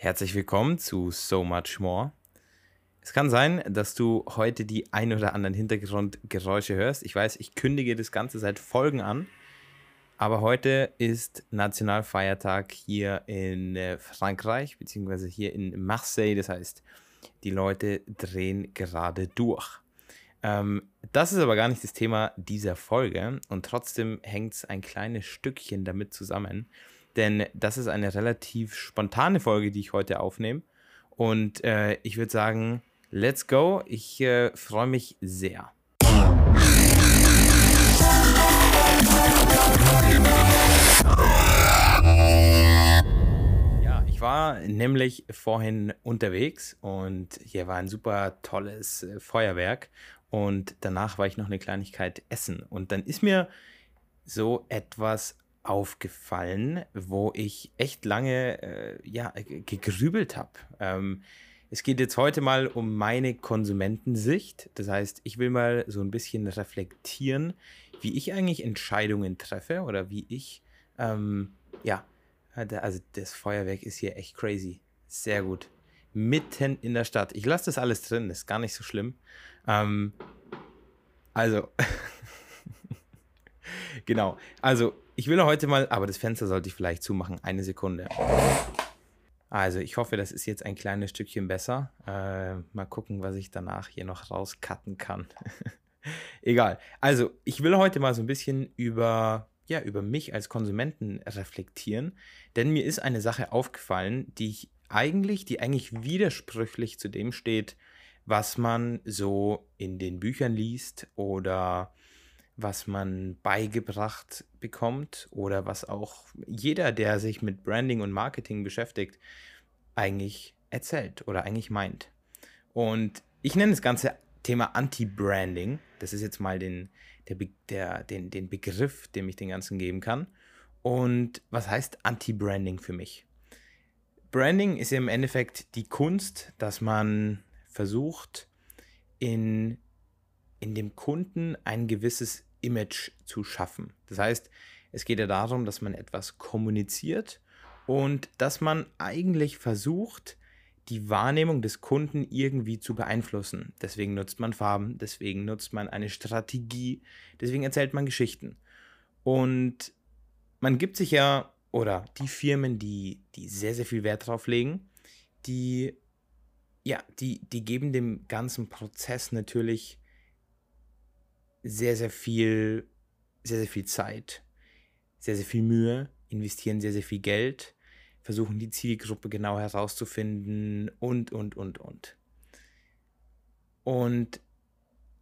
Herzlich willkommen zu So Much More. Es kann sein, dass du heute die ein oder anderen Hintergrundgeräusche hörst. Ich weiß, ich kündige das Ganze seit Folgen an, aber heute ist Nationalfeiertag hier in äh, Frankreich, beziehungsweise hier in Marseille. Das heißt, die Leute drehen gerade durch. Ähm, das ist aber gar nicht das Thema dieser Folge und trotzdem hängt es ein kleines Stückchen damit zusammen denn das ist eine relativ spontane Folge, die ich heute aufnehme. Und äh, ich würde sagen, let's go. Ich äh, freue mich sehr. Ja, ich war nämlich vorhin unterwegs und hier war ein super tolles äh, Feuerwerk und danach war ich noch eine Kleinigkeit essen und dann ist mir so etwas aufgefallen, wo ich echt lange äh, ja, gegrübelt habe. Ähm, es geht jetzt heute mal um meine Konsumentensicht. Das heißt, ich will mal so ein bisschen reflektieren, wie ich eigentlich Entscheidungen treffe oder wie ich, ähm, ja, also das Feuerwerk ist hier echt crazy. Sehr gut. Mitten in der Stadt. Ich lasse das alles drin, ist gar nicht so schlimm. Ähm, also, genau. Also, ich will heute mal, aber das Fenster sollte ich vielleicht zumachen. Eine Sekunde. Also, ich hoffe, das ist jetzt ein kleines Stückchen besser. Äh, mal gucken, was ich danach hier noch rauscutten kann. Egal. Also, ich will heute mal so ein bisschen über, ja, über mich als Konsumenten reflektieren. Denn mir ist eine Sache aufgefallen, die ich eigentlich, die eigentlich widersprüchlich zu dem steht, was man so in den Büchern liest oder was man beigebracht bekommt oder was auch jeder, der sich mit Branding und Marketing beschäftigt, eigentlich erzählt oder eigentlich meint. Und ich nenne das ganze Thema Anti-Branding. Das ist jetzt mal den, der, der, den, den Begriff, den ich den Ganzen geben kann. Und was heißt Anti-Branding für mich? Branding ist im Endeffekt die Kunst, dass man versucht, in, in dem Kunden ein gewisses Image zu schaffen. Das heißt, es geht ja darum, dass man etwas kommuniziert und dass man eigentlich versucht, die Wahrnehmung des Kunden irgendwie zu beeinflussen. Deswegen nutzt man Farben, deswegen nutzt man eine Strategie, deswegen erzählt man Geschichten. Und man gibt sich ja, oder die Firmen, die, die sehr, sehr viel Wert drauf legen, die, ja, die, die geben dem ganzen Prozess natürlich sehr, sehr viel, sehr, sehr viel Zeit, sehr, sehr viel Mühe, investieren sehr, sehr viel Geld, versuchen die Zielgruppe genau herauszufinden und, und, und, und. Und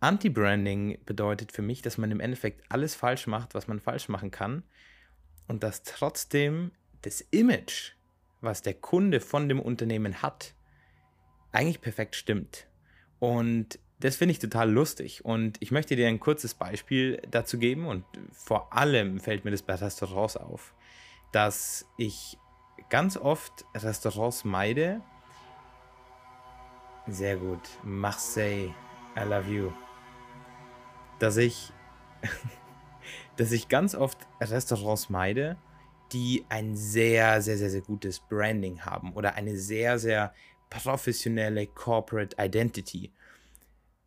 Anti-Branding bedeutet für mich, dass man im Endeffekt alles falsch macht, was man falsch machen kann und dass trotzdem das Image, was der Kunde von dem Unternehmen hat, eigentlich perfekt stimmt. Und das finde ich total lustig und ich möchte dir ein kurzes Beispiel dazu geben und vor allem fällt mir das bei Restaurants auf, dass ich ganz oft Restaurants meide. Sehr gut. Marseille, I love you. Dass ich, dass ich ganz oft Restaurants meide, die ein sehr, sehr, sehr, sehr gutes Branding haben oder eine sehr, sehr professionelle Corporate Identity.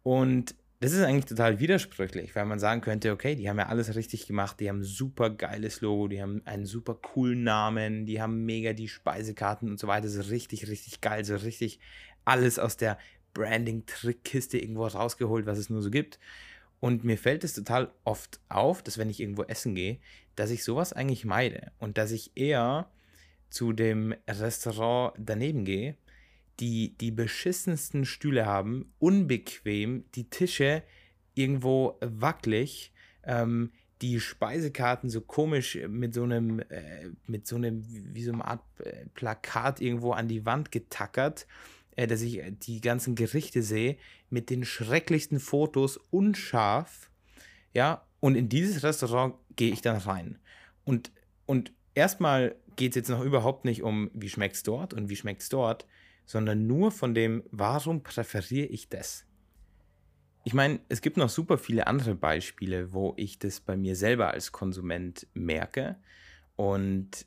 Und das ist eigentlich total widersprüchlich, weil man sagen könnte, okay, die haben ja alles richtig gemacht, die haben ein super geiles Logo, die haben einen super coolen Namen, die haben mega die Speisekarten und so weiter, so richtig, richtig geil, so richtig alles aus der Branding-Trickkiste irgendwo rausgeholt, was es nur so gibt. Und mir fällt es total oft auf, dass wenn ich irgendwo essen gehe, dass ich sowas eigentlich meide und dass ich eher zu dem Restaurant daneben gehe die die beschissensten Stühle haben, unbequem, die Tische irgendwo wackelig, ähm, die Speisekarten so komisch mit so einem, äh, mit so einem, wie so eine Art äh, Plakat irgendwo an die Wand getackert, äh, dass ich die ganzen Gerichte sehe, mit den schrecklichsten Fotos unscharf, ja, und in dieses Restaurant gehe ich dann rein. Und, und erstmal geht es jetzt noch überhaupt nicht um, wie schmeckt es dort und wie schmeckt es dort, sondern nur von dem, warum präferiere ich das? Ich meine, es gibt noch super viele andere Beispiele, wo ich das bei mir selber als Konsument merke. Und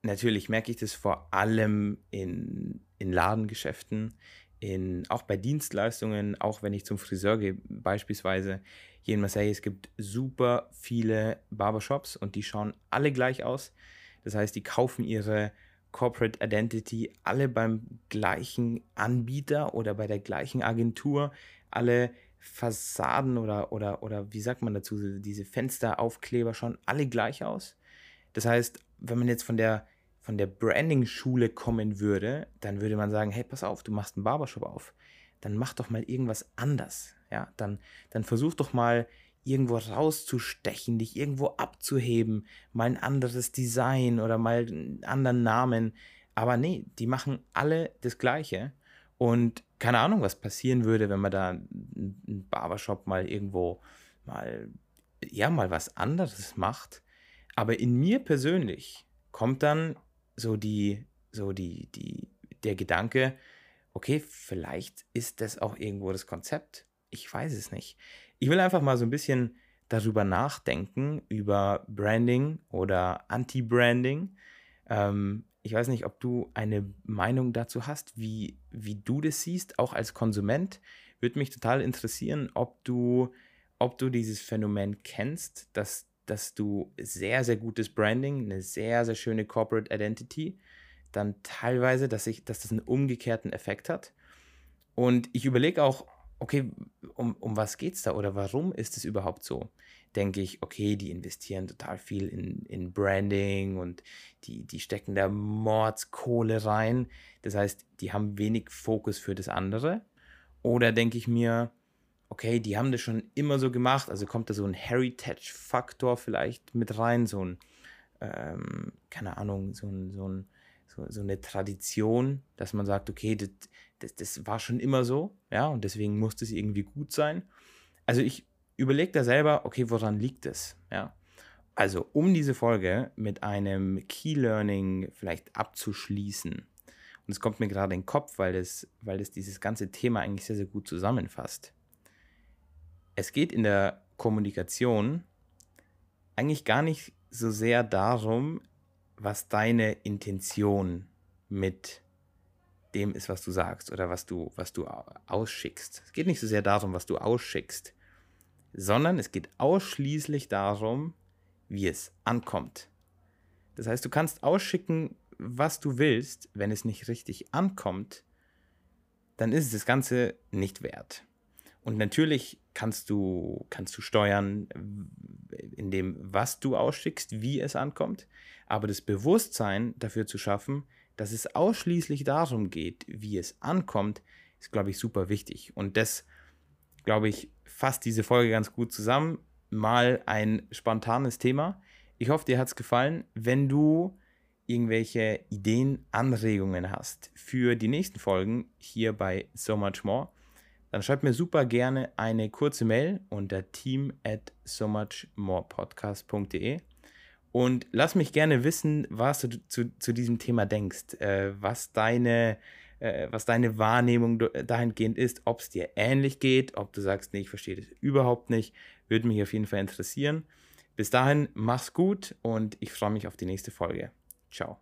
natürlich merke ich das vor allem in, in Ladengeschäften, in, auch bei Dienstleistungen, auch wenn ich zum Friseur gehe, beispielsweise hier in Marseille, es gibt super viele Barbershops und die schauen alle gleich aus. Das heißt, die kaufen ihre Corporate Identity alle beim gleichen Anbieter oder bei der gleichen Agentur. Alle Fassaden oder, oder, oder wie sagt man dazu, diese Fensteraufkleber schauen alle gleich aus. Das heißt, wenn man jetzt von der, von der Branding-Schule kommen würde, dann würde man sagen, hey, pass auf, du machst einen Barbershop auf. Dann mach doch mal irgendwas anders. Ja, dann, dann versuch doch mal irgendwo rauszustechen, dich irgendwo abzuheben, mal ein anderes Design oder mal einen anderen Namen. Aber nee, die machen alle das Gleiche. Und keine Ahnung, was passieren würde, wenn man da einen Barbershop mal irgendwo mal, ja, mal was anderes macht. Aber in mir persönlich kommt dann so die, so die, die, der Gedanke, okay, vielleicht ist das auch irgendwo das Konzept. Ich weiß es nicht. Ich will einfach mal so ein bisschen darüber nachdenken, über Branding oder Anti-Branding. Ähm, ich weiß nicht, ob du eine Meinung dazu hast, wie, wie du das siehst, auch als Konsument. Würde mich total interessieren, ob du, ob du dieses Phänomen kennst, dass, dass du sehr, sehr gutes Branding, eine sehr, sehr schöne Corporate Identity, dann teilweise, dass, ich, dass das einen umgekehrten Effekt hat. Und ich überlege auch, okay, um, um was es da oder warum ist es überhaupt so? Denke ich, okay, die investieren total viel in, in Branding und die, die stecken da Mordskohle rein. Das heißt, die haben wenig Fokus für das andere. Oder denke ich mir, okay, die haben das schon immer so gemacht, also kommt da so ein Heritage-Faktor vielleicht mit rein, so ein, ähm, keine Ahnung, so ein, so ein so, so eine Tradition, dass man sagt, okay, das, das, das war schon immer so, ja, und deswegen muss das irgendwie gut sein. Also ich überlege da selber, okay, woran liegt es, ja. Also, um diese Folge mit einem Key Learning vielleicht abzuschließen, und es kommt mir gerade in den Kopf, weil es, weil es dieses ganze Thema eigentlich sehr, sehr gut zusammenfasst. Es geht in der Kommunikation eigentlich gar nicht so sehr darum, was deine Intention mit dem ist, was du sagst oder was du, was du ausschickst. Es geht nicht so sehr darum, was du ausschickst, sondern es geht ausschließlich darum, wie es ankommt. Das heißt, du kannst ausschicken, was du willst, wenn es nicht richtig ankommt, dann ist es das Ganze nicht wert. Und natürlich kannst du, kannst du steuern, in dem, was du ausschickst, wie es ankommt. Aber das Bewusstsein dafür zu schaffen, dass es ausschließlich darum geht, wie es ankommt, ist, glaube ich, super wichtig. Und das, glaube ich, fasst diese Folge ganz gut zusammen. Mal ein spontanes Thema. Ich hoffe, dir hat es gefallen. Wenn du irgendwelche Ideen, Anregungen hast für die nächsten Folgen hier bei So Much More, dann schreib mir super gerne eine kurze Mail unter team at so much more podcast.de und lass mich gerne wissen, was du zu, zu diesem Thema denkst, äh, was, deine, äh, was deine Wahrnehmung dahingehend ist, ob es dir ähnlich geht, ob du sagst, nee, ich verstehe das überhaupt nicht, würde mich auf jeden Fall interessieren. Bis dahin, mach's gut und ich freue mich auf die nächste Folge. Ciao.